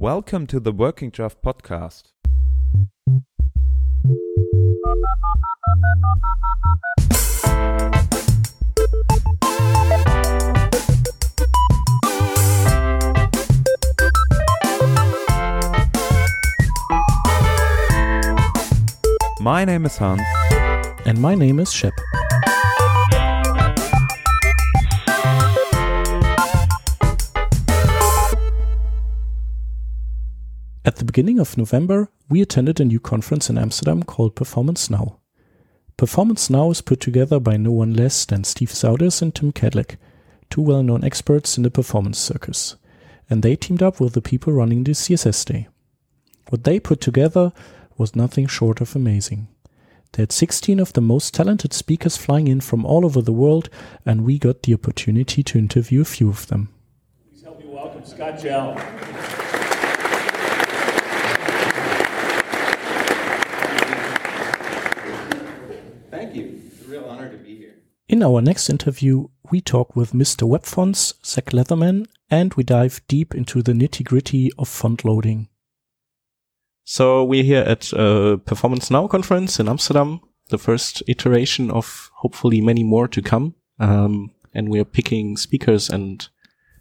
Welcome to the Working Draft podcast. My name is Hans. And my name is Schepp. Beginning of November, we attended a new conference in Amsterdam called Performance Now. Performance Now is put together by no one less than Steve Souders and Tim Kadlec, two well known experts in the performance circus, and they teamed up with the people running the CSS Day. What they put together was nothing short of amazing. They had 16 of the most talented speakers flying in from all over the world, and we got the opportunity to interview a few of them. Please help me welcome Scott Jehl. Thank you. It's a real honor to be here. In our next interview, we talk with Mr. WebFonts, Zach Leatherman, and we dive deep into the nitty gritty of font loading. So we're here at a Performance Now conference in Amsterdam, the first iteration of hopefully many more to come. Um, and we are picking speakers and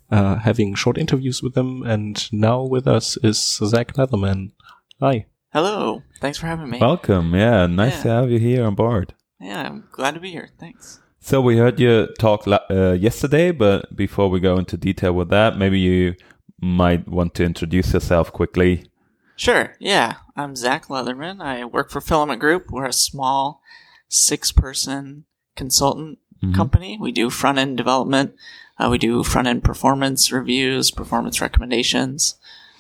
uh, having short interviews with them. And now with us is Zach Leatherman. Hi. Hello. Thanks for having me. Welcome. Yeah, nice Yeah. to have you here on board. yeah, I'm glad to be here. Thanks. So we heard you talk uh, yesterday, but before we go into detail with that, maybe you might want to introduce yourself quickly. Sure. Yeah, I'm Zach Leatherman. I work for Filament Group. We're a small six-person consultant Mhm. company. We do front-end development. Uh, we do front-end performance reviews, performance recommendations.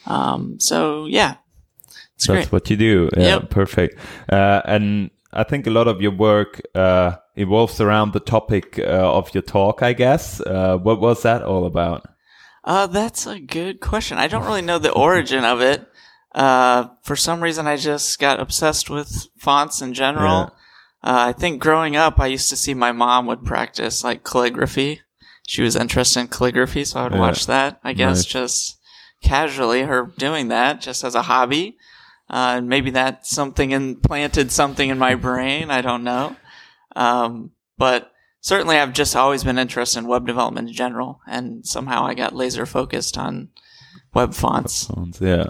Um, so yeah, it's That's great. what you do. Yeah, Yep. perfect. Uh, and I think a lot of your work uh, evolves around the topic uh, of your talk. I guess. Uh, what was that all about? Uh, that's a good question. I don't really know the origin of it. Uh, for some reason, I just got obsessed with fonts in general. Uh, I think growing up, I used to see my mom would practice like calligraphy. She was interested in calligraphy, so I would Yeah. watch that. I guess Nice. just casually, her doing that just as a hobby. Uh, and maybe that something implanted something in my brain. I don't know. Um, but certainly I've just always been interested in web development in general. And somehow I got laser focused on web fonts. Sounds- Yeah.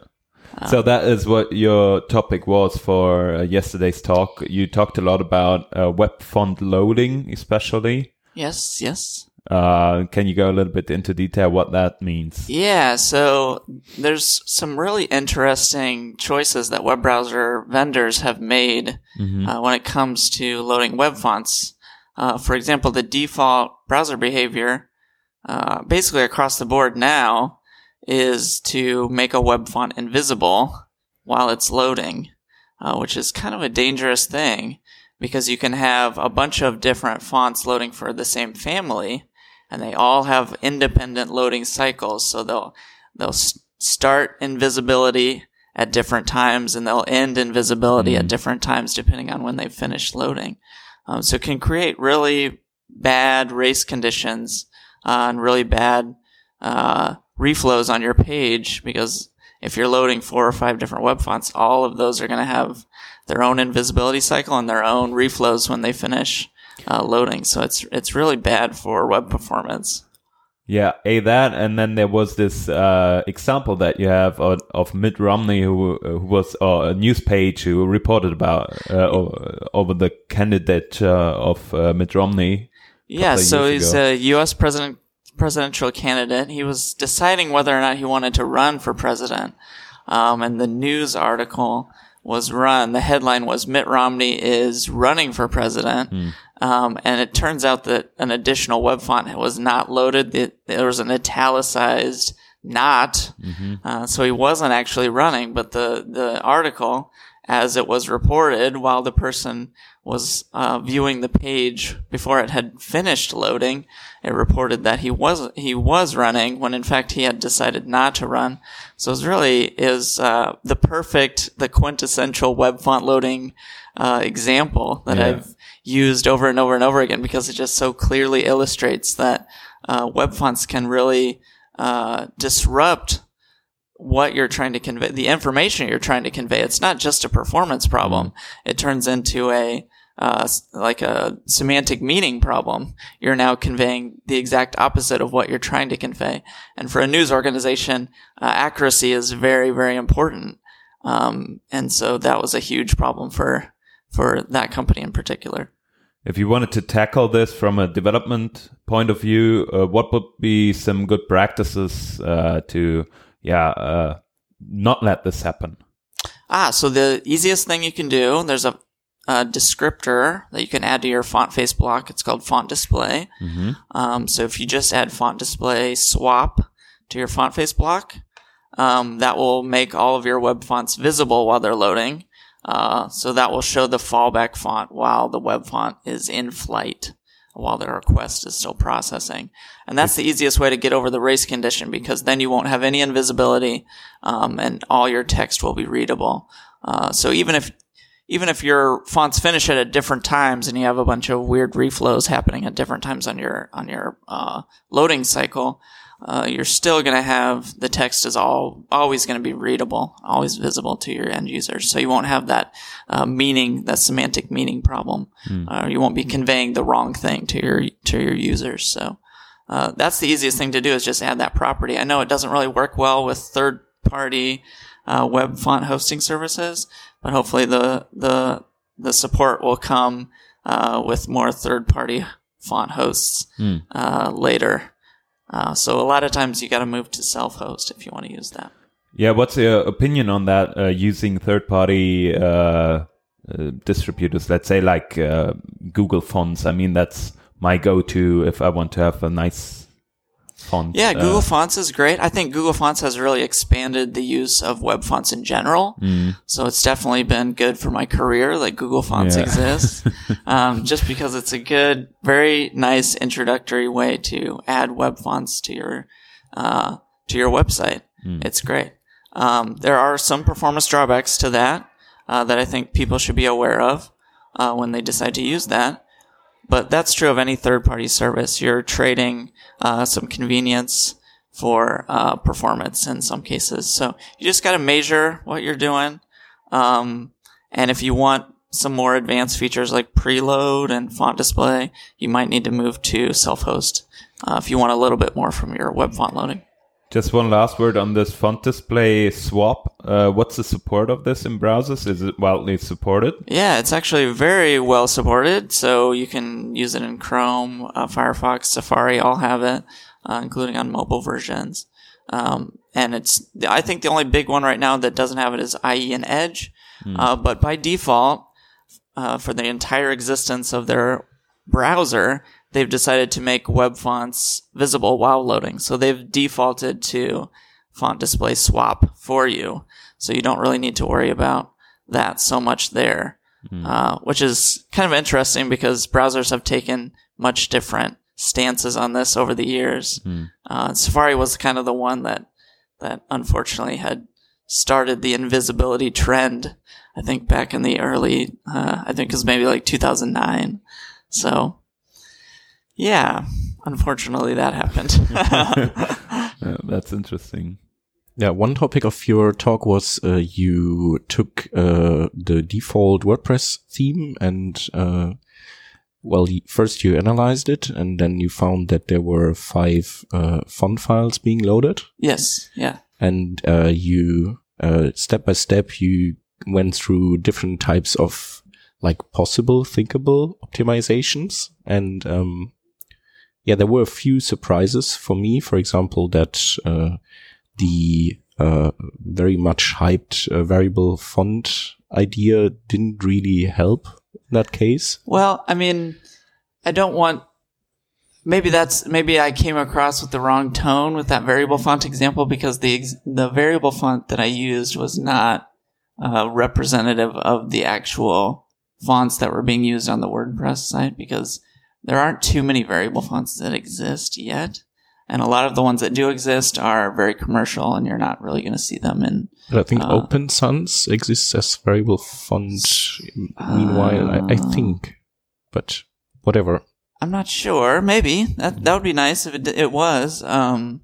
so that is what your topic was for uh, yesterday's talk. You talked a lot about uh, web font loading, especially. Yes, yes. Uh, can you go a little bit into detail what that means? Yeah, so there's some really interesting choices that web browser vendors have made uh, when it comes to loading web fonts. Uh, for example, the default browser behavior, uh, basically across the board now, is to make a web font invisible while it's loading, uh, which is kind of a dangerous thing because you can have a bunch of different fonts loading for the same family and they all have independent loading cycles. So they'll they'll s- start invisibility at different times, and they'll end invisibility at different times depending on when they've finished loading. Um, so it can create really bad race conditions uh, and really bad uh, reflows on your page because if you're loading four or five different web fonts, all of those are going to have their own invisibility cycle and their own reflows when they finish uh, loading. So it's it's really bad for web performance. Yeah, a that, and then there was this uh, example that you have of, of Mitt Romney, who, who was uh, a news page who reported about uh, over the candidate uh, of uh, Mitt Romney. Yeah, so he's ago. a U.S. president presidential candidate. He was deciding whether or not he wanted to run for president, um, and the news article was run. The headline was Mitt Romney is running for president, um, and it turns out that an additional web font was not loaded. It, there was an italicized not, uh, so he wasn't actually running. But the the article, as it was reported, while the person was uh, viewing the page before it had finished loading, it reported that he was he was running when in fact he had decided not to run. So it really is uh, the perfect, the quintessential web font loading uh, example that Yeah. I've used over and over and over again because it just so clearly illustrates that uh, web fonts can really uh, disrupt what you're trying to convey, the information you're trying to convey. It's not just a performance problem. It turns into a, uh, like a semantic meaning problem. You're now conveying the exact opposite of what you're trying to convey. And for a news organization, uh, accuracy is very, very important. Um, and so that was a huge problem for, for that company in particular. If you wanted to tackle this from a development point of view, uh, what would be some good practices uh, to, yeah, uh, not let this happen? Ah, so the easiest thing you can do, there's a, a descriptor that you can add to your font face block. It's called font display. hmm Um, so if you just add font display swap to your font face block, um, that will make all of your web fonts visible while they're loading. Uh, so that will show the fallback font while the web font is in flight, while the request is still processing. And that's the easiest way to get over the race condition because then you won't have any invisibility, um, and all your text will be readable. Uh, so even if even if your fonts finish at different times and you have a bunch of weird reflows happening at different times on your on your uh, loading cycle, uh, you're still going to have the text is all always going to be readable, always visible to your end users. So you won't have that uh, meaning, that semantic meaning problem. Uh, you won't be conveying the wrong thing to your to your users. So uh, that's the easiest thing to do is just add that property. I know it doesn't really work well with third party uh, web font hosting services, but hopefully the the the support will come uh, with more third party font hosts uh, later. Uh, so a lot of times you got to move to self host if you want to use that. Yeah, what's your opinion on that? Uh, using third-party uh, uh, distributors, let's say like uh, Google Fonts. I mean, that's my go-to if I want to have a nice font. Yeah, uh, Google Fonts is great. I think Google Fonts has really expanded the use of web fonts in general. Mm. So it's definitely been good for my career that Google Fonts Yeah. exists. um, just because it's a good, very nice introductory way to add web fonts to your, uh, to your website. It's great. Um, there are some performance drawbacks to that, uh, that I think people should be aware of, uh, when they decide to use that. But that's true of any third party service. You're trading uh, some convenience for uh, performance in some cases. So you just got to measure what you're doing. Um, and if you want some more advanced features like preload and font display, you might need to move to self host uh, if you want a little bit more from your web font loading. Just one last word on this font display swap. Uh, what's the support of this in browsers? Is it widely supported? Yeah, it's actually very well supported. So you can use it in Chrome, uh, Firefox, Safari, all have it, uh, including on mobile versions. Um, and it's, I think the only big one right now that doesn't have it is IE and Edge. Uh, but by default, uh, for the entire existence of their browser, they've decided to make web fonts visible while loading. So they've defaulted to font display swap for you. So you don't really need to worry about that so much there, uh, which is kind of interesting because browsers have taken much different stances on this over the years. Uh, Safari was kind of the one that that unfortunately had started the invisibility trend. I think back in the early, uh, I think it was maybe like 2009. So, yeah, unfortunately that happened. Uh, that's interesting. Yeah, one topic of your talk was uh, you took uh, the default WordPress theme and, uh, well, first you analyzed it and then you found that there were five uh, font files being loaded. yes, yeah. and uh, you uh, step by step you went through different types of like possible thinkable optimizations and um, yeah there were a few surprises for me for example that uh, the uh, very much hyped uh, variable font idea didn't really help in that case Well, I mean, I don't want. Maybe that's maybe I came across with the wrong tone with that variable font example because the ex- the variable font that I used was not uh, representative of the actual fonts that were being used on the WordPress site because there aren't too many variable fonts that exist yet, and a lot of the ones that do exist are very commercial, and you're not really going to see them in But I think Uh, Open Sans exists as variable font. Meanwhile, I, I think, but whatever. I'm not sure. Maybe that that would be nice if it it was. Um,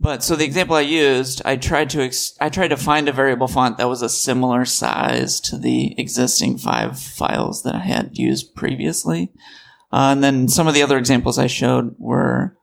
But so the example I used, I tried to ex- I tried to find a variable font that was a similar size to the existing five files that I had used previously. Uh, and then some of the other examples I showed were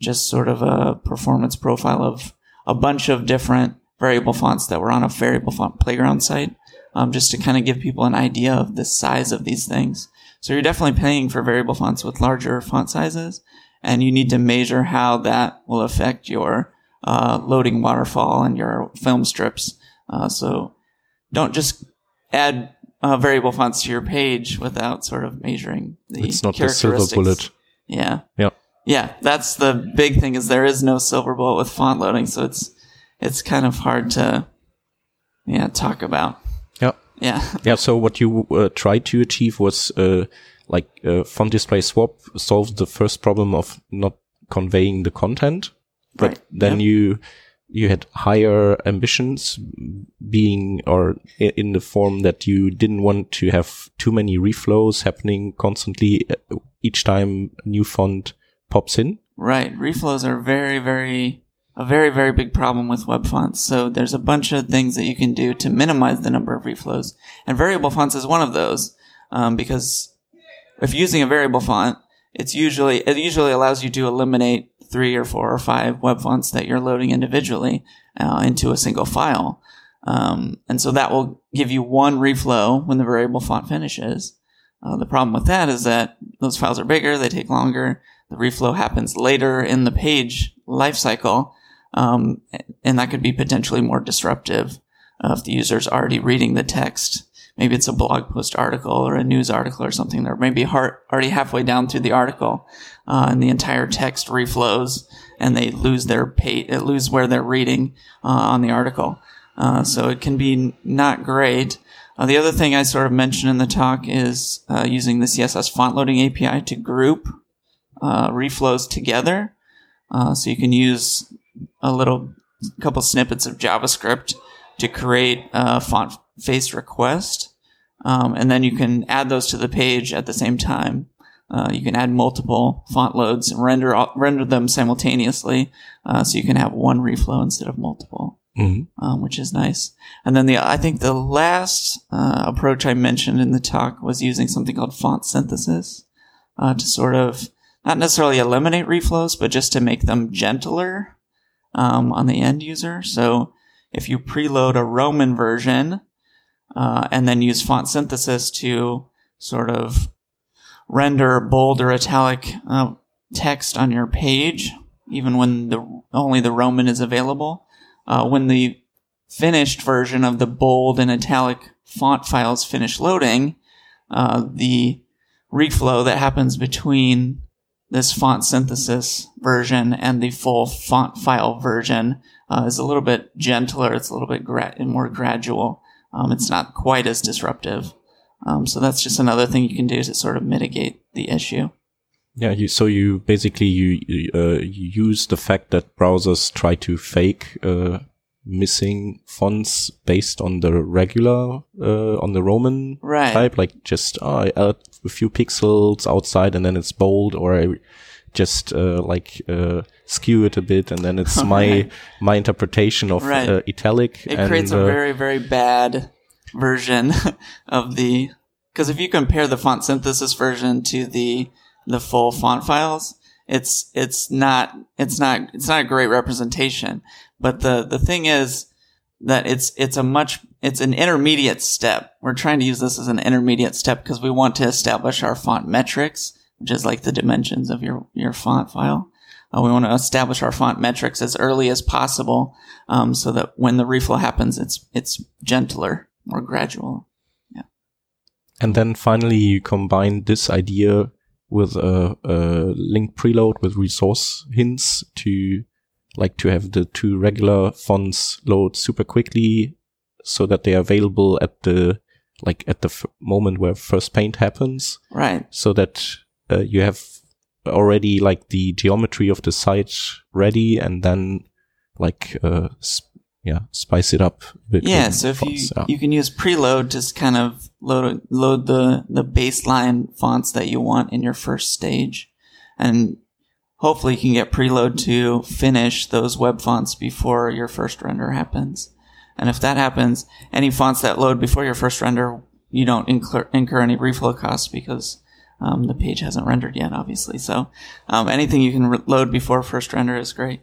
just sort of a performance profile of a bunch of different variable fonts that were on a variable font playground site, um, just to kind of give people an idea of the size of these things. So you're definitely paying for variable fonts with larger font sizes, and you need to measure how that will affect your uh, loading waterfall and your film strips. Uh, so don't just add uh, variable fonts to your page without sort of measuring the It's not the silver bullet. Yeah. Yeah. Yeah, that's the big thing is there is no silver bullet with font loading, so it's it's kind of hard to yeah talk about. Yeah. Yeah. Yeah. So what you uh, tried to achieve was uh, like uh, font display swap solves the first problem of not conveying the content, but Right. then Yep. you you had higher ambitions, being or in the form that you didn't want to have too many reflows happening constantly uh, each time a new font pops in. Right. Reflows are very, very, a very, very big problem with web fonts. So there's a bunch of things that you can do to minimize the number of reflows. And variable fonts is one of those. Um, because if using a variable font, it's usually, it usually allows you to eliminate three or four or five web fonts that you're loading individually, uh, into a single file. Um, and so that will give you one reflow when the variable font finishes. Uh, the problem with that is that those files are bigger, they take longer, the reflow happens later in the page lifecycle, um, and that could be potentially more disruptive uh, if the user's already reading the text. Maybe it's a blog post article or a news article or something. They're maybe har already halfway down through the article, uh, and the entire text reflows, and they lose their page, lose where they're reading uh, on the article. Uh, so it can be not great. Uh, the other thing I sort of mentioned in the talk is uh, using the CSS font loading API to group uh, reflows together. So you can use a little couple snippets of JavaScript to create a font face request, um, and then you can add those to the page at the same time. Uh, you can add multiple font loads and render render them simultaneously, uh, so you can have one reflow instead of multiple Mm-hmm. um, which is nice. And then the I think the last uh, approach I mentioned in the talk was using something called font synthesis uh, to sort of not necessarily eliminate reflows, but just to make them gentler um, on the end user. So if you preload a Roman version uh, and then use font synthesis to sort of render bold or italic uh, text on your page, even when the only the Roman is available uh, when the finished version of the bold and italic font files finish loading, uh, the reflow that happens between this font synthesis version and the full font file version uh, is a little bit gentler. It's a little bit gra- more gradual. Um, it's not quite as disruptive. Um, so that's just another thing you can do to sort of mitigate the issue. Yeah, you, so you basically you uh, you use the fact that browsers try to fake uh, missing fonts based on the regular uh, on the Roman Right. type, like just oh, I add a few pixels outside and then it's bold, or I just uh, like uh, skew it a bit and then it's my my interpretation of Right. uh, italic. It and, creates a uh, very, very bad version of the. Because if you compare the font synthesis version to the the full font files, it's it's not it's not it's not a great representation. But the the thing is that it's it's a much it's an intermediate step. We're trying to use this as an intermediate step because we want to establish our font metrics, which is like the dimensions of your your font file. Uh, we want to establish our font metrics as early as possible, um, so that when the reflow happens, it's it's gentler, more gradual. Yeah. And then finally, you combine this idea with a, a link preload with resource hints to like to have the two regular fonts load super quickly so that they are available at the like at the f- moment where first paint happens Right. so that uh, you have already like the geometry of the site ready and then like uh sp- yeah spice it up a bit Yeah. So if you yeah. you can use preload to kind of load load the the baseline fonts that you want in your first stage, and hopefully you can get preload to finish those web fonts before your first render happens. And if that happens, any fonts that load before your first render, you don't incur, incur any reflow costs because um, the page hasn't rendered yet, obviously. So um, anything you can re- load before first render is great.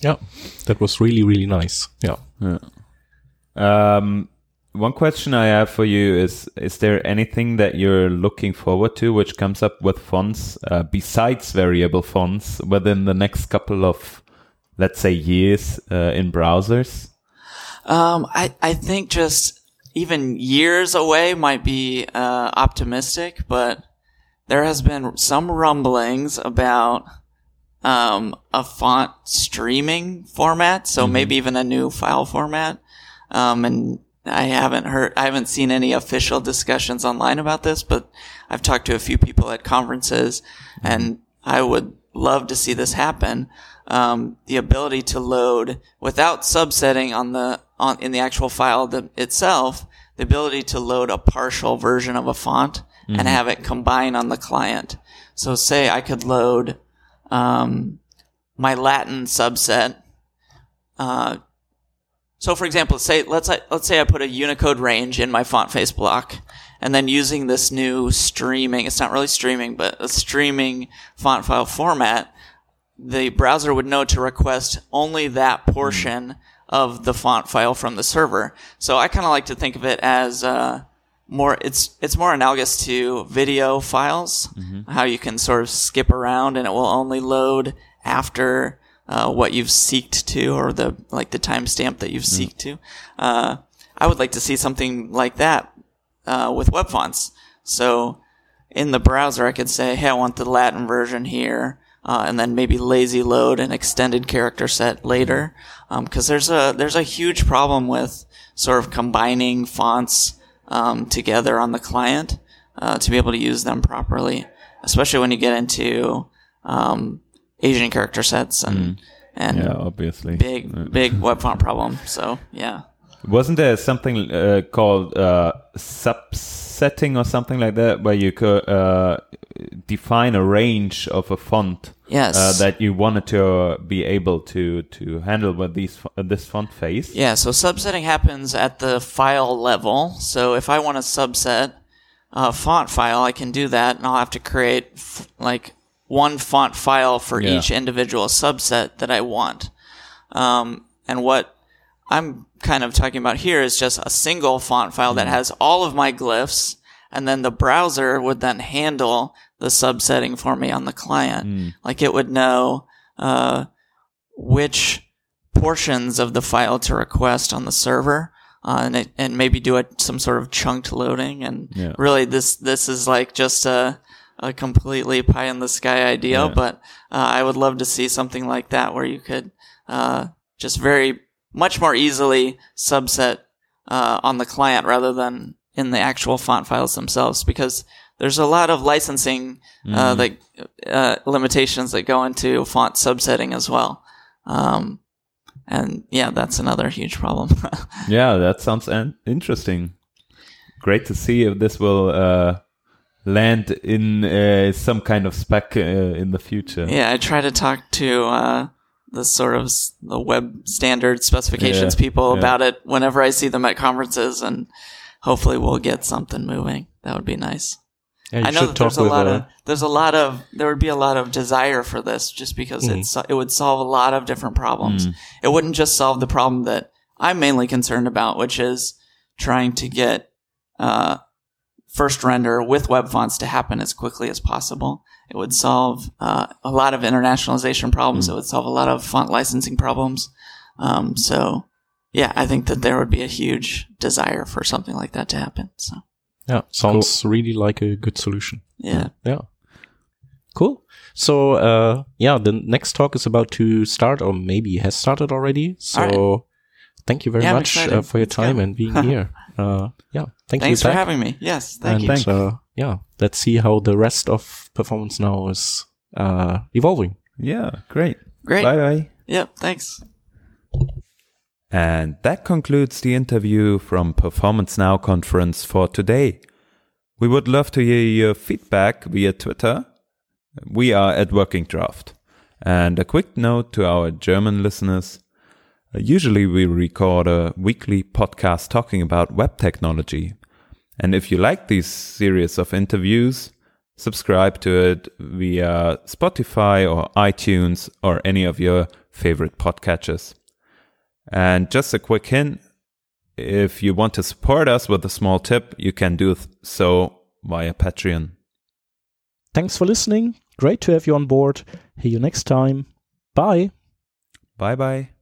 Yeah, that was really really nice. Yeah. Um, one question I have for you is: Is there anything that you're looking forward to, which comes up with fonts uh, besides variable fonts within the next couple of, let's say, years uh, in browsers? Um, I, I think just even years away might be uh, optimistic, but there has been some rumblings about um, a font streaming format, so maybe even a new file format. Um, and I haven't heard, I haven't seen any official discussions online about this, but I've talked to a few people at conferences, and I would love to see this happen. Um, the ability to load without subsetting on the on in the actual file the, itself, the ability to load a partial version of a font and have it combine on the client. So, say I could load um, my Latin subset. Uh, so, for example, say let's let's say I put a Unicode range in my font face block, and then using this new streaming, it's not really streaming, but a streaming font file format, the browser would know to request only that portion of the font file from the server. So I kind of like to think of it as uh, more. It's it's more analogous to video files, how you can sort of skip around and it will only load after uh, what you've seeked to or the like the timestamp that you've seeked to. Uh, I would like to see something like that uh, with web fonts. So in the browser, I could say, "Hey, I want the Latin version here," uh, and then maybe lazy load an extended character set later, because there's a there's a huge problem with sort of combining fonts um, together on the client uh, to be able to use them properly, especially when you get into um, Asian character sets and and Yeah, obviously. big big web font problem. So yeah. Wasn't there something uh, called uh, subsetting or something like that, where you could uh, define a range of a font Yes. uh, that you wanted to uh, be able to to handle with these uh, this font face? Yeah, so subsetting happens at the file level. So if I want to subset a font file, I can do that, and I'll have to create f- like one font file for Yeah. each individual subset that I want. Um, and what I'm kind of talking about here is just a single font file that has all of my glyphs, and then the browser would then handle the subsetting for me on the client. Like it would know uh, which portions of the file to request on the server. Uh, and, it, and maybe do a, some sort of chunked loading. And Yeah. really, this this is like just a a completely pie in the sky idea. Yeah. But uh, I would love to see something like that where you could uh, just very much more easily subset uh, on the client rather than in the actual font files themselves because there's a lot of licensing uh, that uh, limitations that go into font subsetting as well. Um, and yeah, that's another huge problem. Yeah, that sounds an- interesting. Great to see if this will uh, land in uh, some kind of spec uh, in the future. yeah, I try to talk to uh, the sort of the web standard specifications Yeah, people yeah. about it whenever I see them at conferences, and hopefully we'll get something moving. That would be nice. Yeah, I know that there's a lot uh, of there's a lot of there would be a lot of desire for this just because Mm-hmm. it's it would solve a lot of different problems. It wouldn't just solve the problem that I'm mainly concerned about, which is trying to get uh, first render with web fonts to happen as quickly as possible. It would solve uh, a lot of internationalization problems. It would solve a lot of font licensing problems. Um, so, yeah, I think that there would be a huge desire for something like that to happen. So, Yeah, sounds really like a good solution. yeah. Yeah. Cool. So, uh, yeah, the next talk is about to start, or maybe has started already. So, thank you very Yeah, much uh, for your time and being here. Uh, yeah, thank Thanks you. Thanks for having me. Yes, thank and you. Thanks. Yeah, let's see how the rest of Performance Now is uh, evolving. Yeah, great. Great. Bye bye. Yep, thanks. And that concludes the interview from Performance Now conference for today. We would love to hear your feedback via Twitter. We are at Working Draft. And a quick note to our German listeners. Uh, Usually we record a weekly podcast talking about web technology. And if you like these series of interviews, subscribe to it via Spotify or iTunes or any of your favorite podcatchers. And just a quick hint, if you want to support us with a small tip, you can do so via Patreon. Thanks for listening. Great to have you on board. See you next time. Bye. Bye bye.